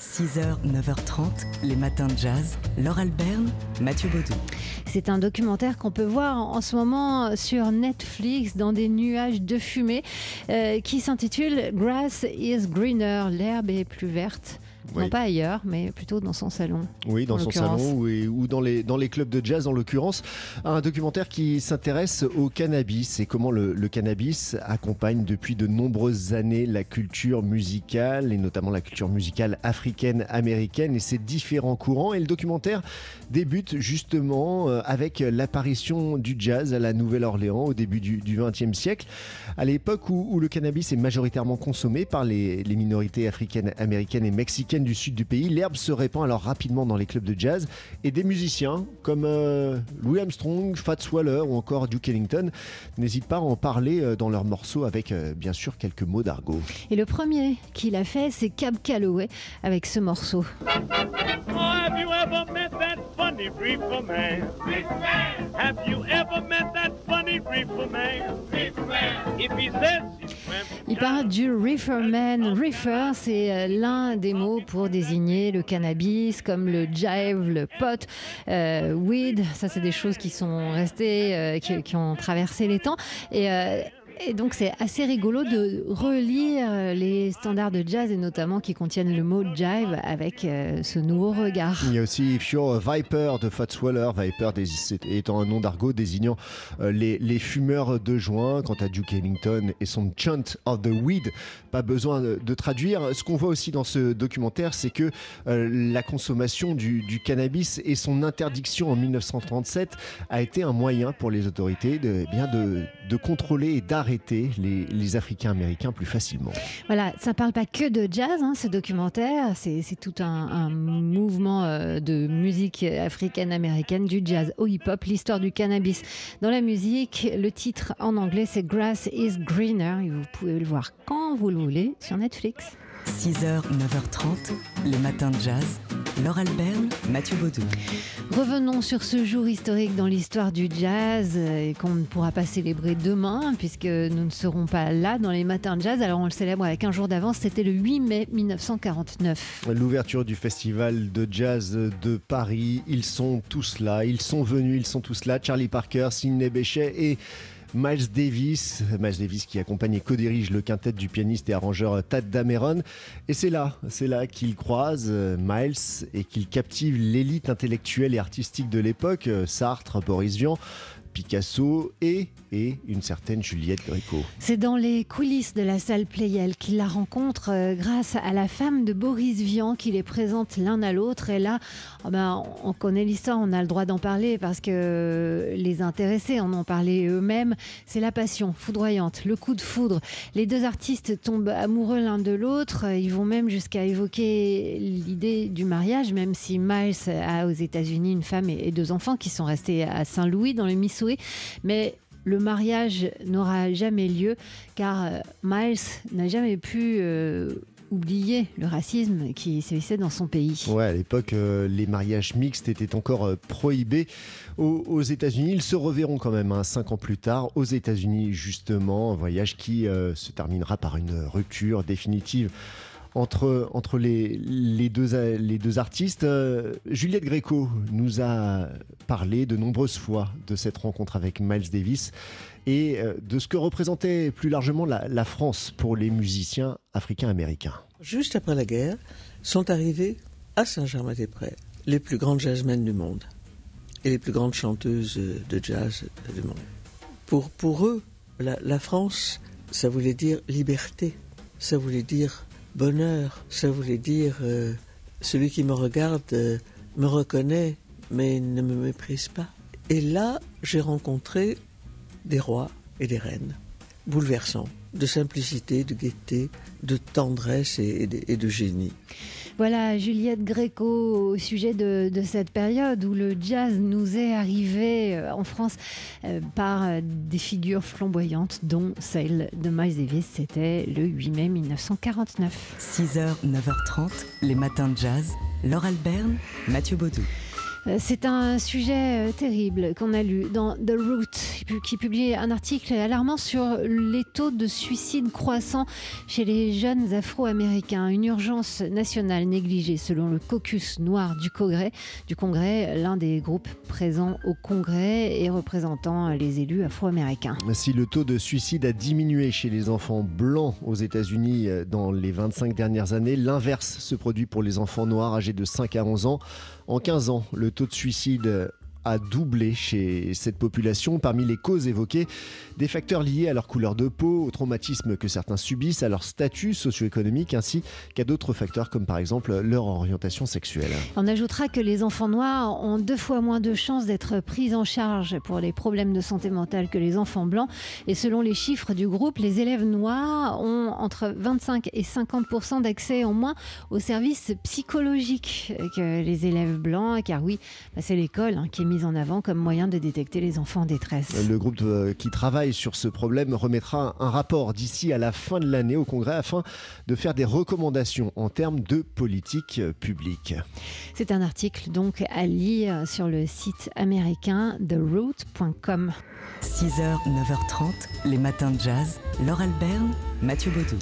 6h, 9h30, les matins de jazz. Laure Alberne, Mathieu Baudou. C'est un documentaire qu'on peut voir en ce moment sur Netflix dans des nuages de fumée euh, qui s'intitule Grass is greener, l'herbe est plus verte. Oui. Non pas ailleurs, mais plutôt dans son salon. Oui, dans son salon ou, ou dans, les, dans les clubs de jazz en l'occurrence. Un documentaire qui s'intéresse au cannabis et comment le, le cannabis accompagne depuis de nombreuses années la culture musicale et notamment la culture musicale africaine, américaine et ses différents courants. Et le documentaire débute justement euh, avec l'apparition du jazz à la Nouvelle-Orléans au début du XXe siècle, à l'époque où, où le cannabis est majoritairement consommé par les, les minorités africaines, américaines et mexicaines du sud du pays. L'herbe se répand alors rapidement dans les clubs de jazz et des musiciens comme euh, Louis Armstrong, Fats Waller ou encore Duke Ellington n'hésitent pas à en parler euh, dans leurs morceaux avec euh, bien sûr quelques mots d'argot. Et le premier qu'il a fait, c'est Cab Calloway avec ce morceau. Oh, have you ever met that funny reefer man? Have you ever met that funny reefer man? If he says he's tramping Il parle du reeferman. Reefer, c'est euh, l'un des mots pour désigner le cannabis, comme le jive, le pot, euh, weed. Ça, c'est des choses qui sont restées, euh, qui, qui ont traversé les temps. Et, euh, et donc, c'est assez rigolo de relire euh, les standards de jazz et notamment qui contiennent le mot jive avec euh, ce nouveau regard. Il y a aussi If You're Viper de Fats Waller, Viper étant un nom d'argot désignant euh, les, fumeurs de joint. Quant à Duke Ellington et son Chant of the Weed, pas besoin de, traduire. Ce qu'on voit aussi dans ce documentaire, c'est que la consommation du, cannabis et son interdiction en 1937 a été un moyen pour les autorités de, eh bien de contrôler et d'arrêter les, les Africains américains plus facilement. Voilà, ça parle pas que de jazz, hein, ce documentaire. C'est c'est tout un, un mouvement euh, de musique africaine-américaine, du jazz au hip-hop, l'histoire du cannabis dans la musique. Le titre en anglais, c'est Grass is Greener. Et vous pouvez le voir quand vous le voulez sur Netflix. 6h, 9h30, les matins de jazz. Laure Alberne, Mathieu Baudou. Revenons sur ce jour historique dans l'histoire du jazz et qu'on ne pourra pas célébrer demain puisque nous ne serons pas là dans les matins de jazz. Alors on le célèbre avec un jour d'avance, c'était le 8 mai 1949. L'ouverture du festival de jazz de Paris, ils sont tous là, ils sont venus, ils sont tous là. Charlie Parker, Sidney Bechet et Miles Davis, Miles Davis qui accompagne et co-dirige le quintet du pianiste et arrangeur Tad Dameron. Et c'est là, c'est là qu'il croise euh, Miles et qu'il captive l'élite intellectuelle et artistique de l'époque, euh, Sartre, Boris Vian, Picasso et, une certaine Juliette Gréco. C'est dans les coulisses de la salle Playel qu'il la rencontre euh, grâce à la femme de Boris Vian qui les présente l'un à l'autre. Et là, oh ben, on connaît l'histoire, on a le droit d'en parler parce que les intéressés en ont parlé eux-mêmes. C'est la passion foudroyante, le coup de foudre. Les deux artistes tombent amoureux l'un de l'autre. Ils vont même jusqu'à évoquer l'idée du mariage, même si Miles a aux États-Unis une femme et deux enfants qui sont restés à Saint-Louis dans le Missouri. Mais le mariage n'aura jamais lieu car euh, Miles n'a jamais pu euh, oublier le racisme qui sévissait dans son pays. Ouais, à l'époque, euh, les mariages mixtes étaient encore prohibés aux, États-Unis. Ils se reverront quand même hein, cinq ans plus tard aux États-Unis, justement. Un voyage qui se terminera par une rupture définitive entre, les, deux, artistes. Euh, Juliette Gréco nous a parlé de nombreuses fois de cette rencontre avec Miles Davis et euh, de ce que représentait plus largement la, France pour les musiciens africains-américains. Juste après la guerre, sont arrivés à Saint-Germain-des-Prés les plus grandes jazzmen du monde et les plus grandes chanteuses de jazz du monde. Pour, eux, la France, ça voulait dire liberté, ça voulait dire bonheur, ça voulait dire euh, celui qui me regarde euh, me reconnaît mais ne me méprise pas. Et là, j'ai rencontré des rois et des reines, bouleversants, de simplicité, de gaieté, de tendresse et, de génie. Voilà Juliette Gréco au sujet de, cette période où le jazz nous est arrivé euh, en France euh, par euh, des figures flamboyantes dont celle de Miles Davis. C'était le 8 mai 1949. 6h, 9h30, les matins de jazz. Laure Alberne, Mathieu Baudou. Euh, C'est un sujet euh, terrible qu'on a lu dans The Root. qui publie un article alarmant sur les taux de suicide croissants chez les jeunes afro-américains. Une urgence nationale négligée selon le caucus noir du Congrès, du Congrès l'un des groupes présents au Congrès et représentant les élus afro-américains. Si le taux de suicide a diminué chez les enfants blancs aux États-Unis euh, dans les 25 dernières années, l'inverse se produit pour les enfants noirs âgés de 5 à 11 ans. En 15 ans, le taux de suicide a doublé chez cette population. Parmi les causes évoquées, des facteurs liés à leur couleur de peau, au traumatisme que certains subissent, à leur statut socio-économique, ainsi qu'à d'autres facteurs comme par exemple leur orientation sexuelle. On ajoutera que les enfants noirs ont deux fois moins de chances d'être pris en charge pour les problèmes de santé mentale que les enfants blancs. Et selon les chiffres du groupe, les élèves noirs ont entre 25 et 50 d'accès en moins aux services psychologiques que les élèves blancs, car oui, bah, c'est l'école hein, qui est mise en avant comme moyen de détecter les enfants en détresse. Le groupe euh, qui travaille sur ce problème remettra un rapport d'ici à la fin de l'année au Congrès afin de faire des recommandations en termes de politique publique. C'est un article donc à lire sur le site américain theroot.com. 6h, 9h30, les matins de jazz. Laure Alberne, Mathieu Baudou.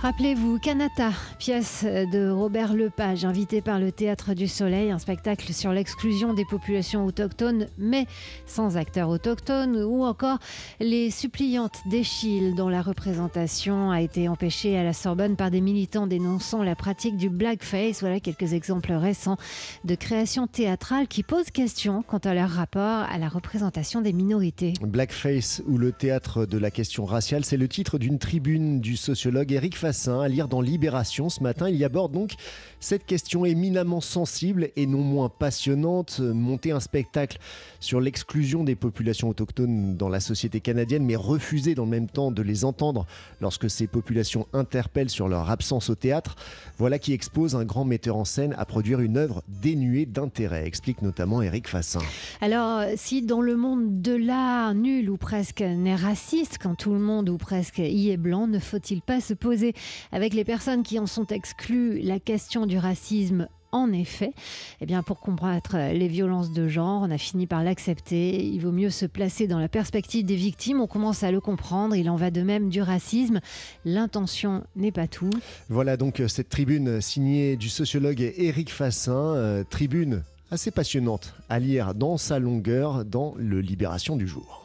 Rappelez-vous, Kanata, pièce de Robert Lepage, invité par le Théâtre du Soleil, un spectacle sur l'exclusion des populations autochtones, mais sans acteurs autochtones, ou encore Les suppliantes d'Echille, dont la représentation a été empêchée à la Sorbonne par des militants dénonçant la pratique du blackface. Voilà quelques exemples récents de création théâtrale qui posent question quant à leur rapport à la représentation des minorités. Blackface ou le théâtre de la question raciale, c'est le titre d'une tribune du sociologue Eric à lire dans Libération ce matin. Il y aborde donc cette question éminemment sensible et non moins passionnante. Monter un spectacle sur l'exclusion des populations autochtones dans la société canadienne, mais refuser dans le même temps de les entendre lorsque ces populations interpellent sur leur absence au théâtre, voilà qui expose un grand metteur en scène à produire une œuvre dénuée d'intérêt, explique notamment Eric Fassin. Alors, si dans le monde de l'art, nul ou presque n'est raciste, quand tout le monde ou presque y est blanc, ne faut-il pas se poser avec les personnes qui en sont exclues la question du racisme en effet, eh bien pour combattre les violences de genre, on a fini par l'accepter. Il vaut mieux se placer dans la perspective des victimes. On commence à le comprendre. Il en va de même du racisme. L'intention n'est pas tout. Voilà donc cette tribune signée du sociologue Éric Fassin. Euh, tribune assez passionnante à lire dans sa longueur dans le Libération du jour.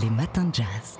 Les matins de jazz.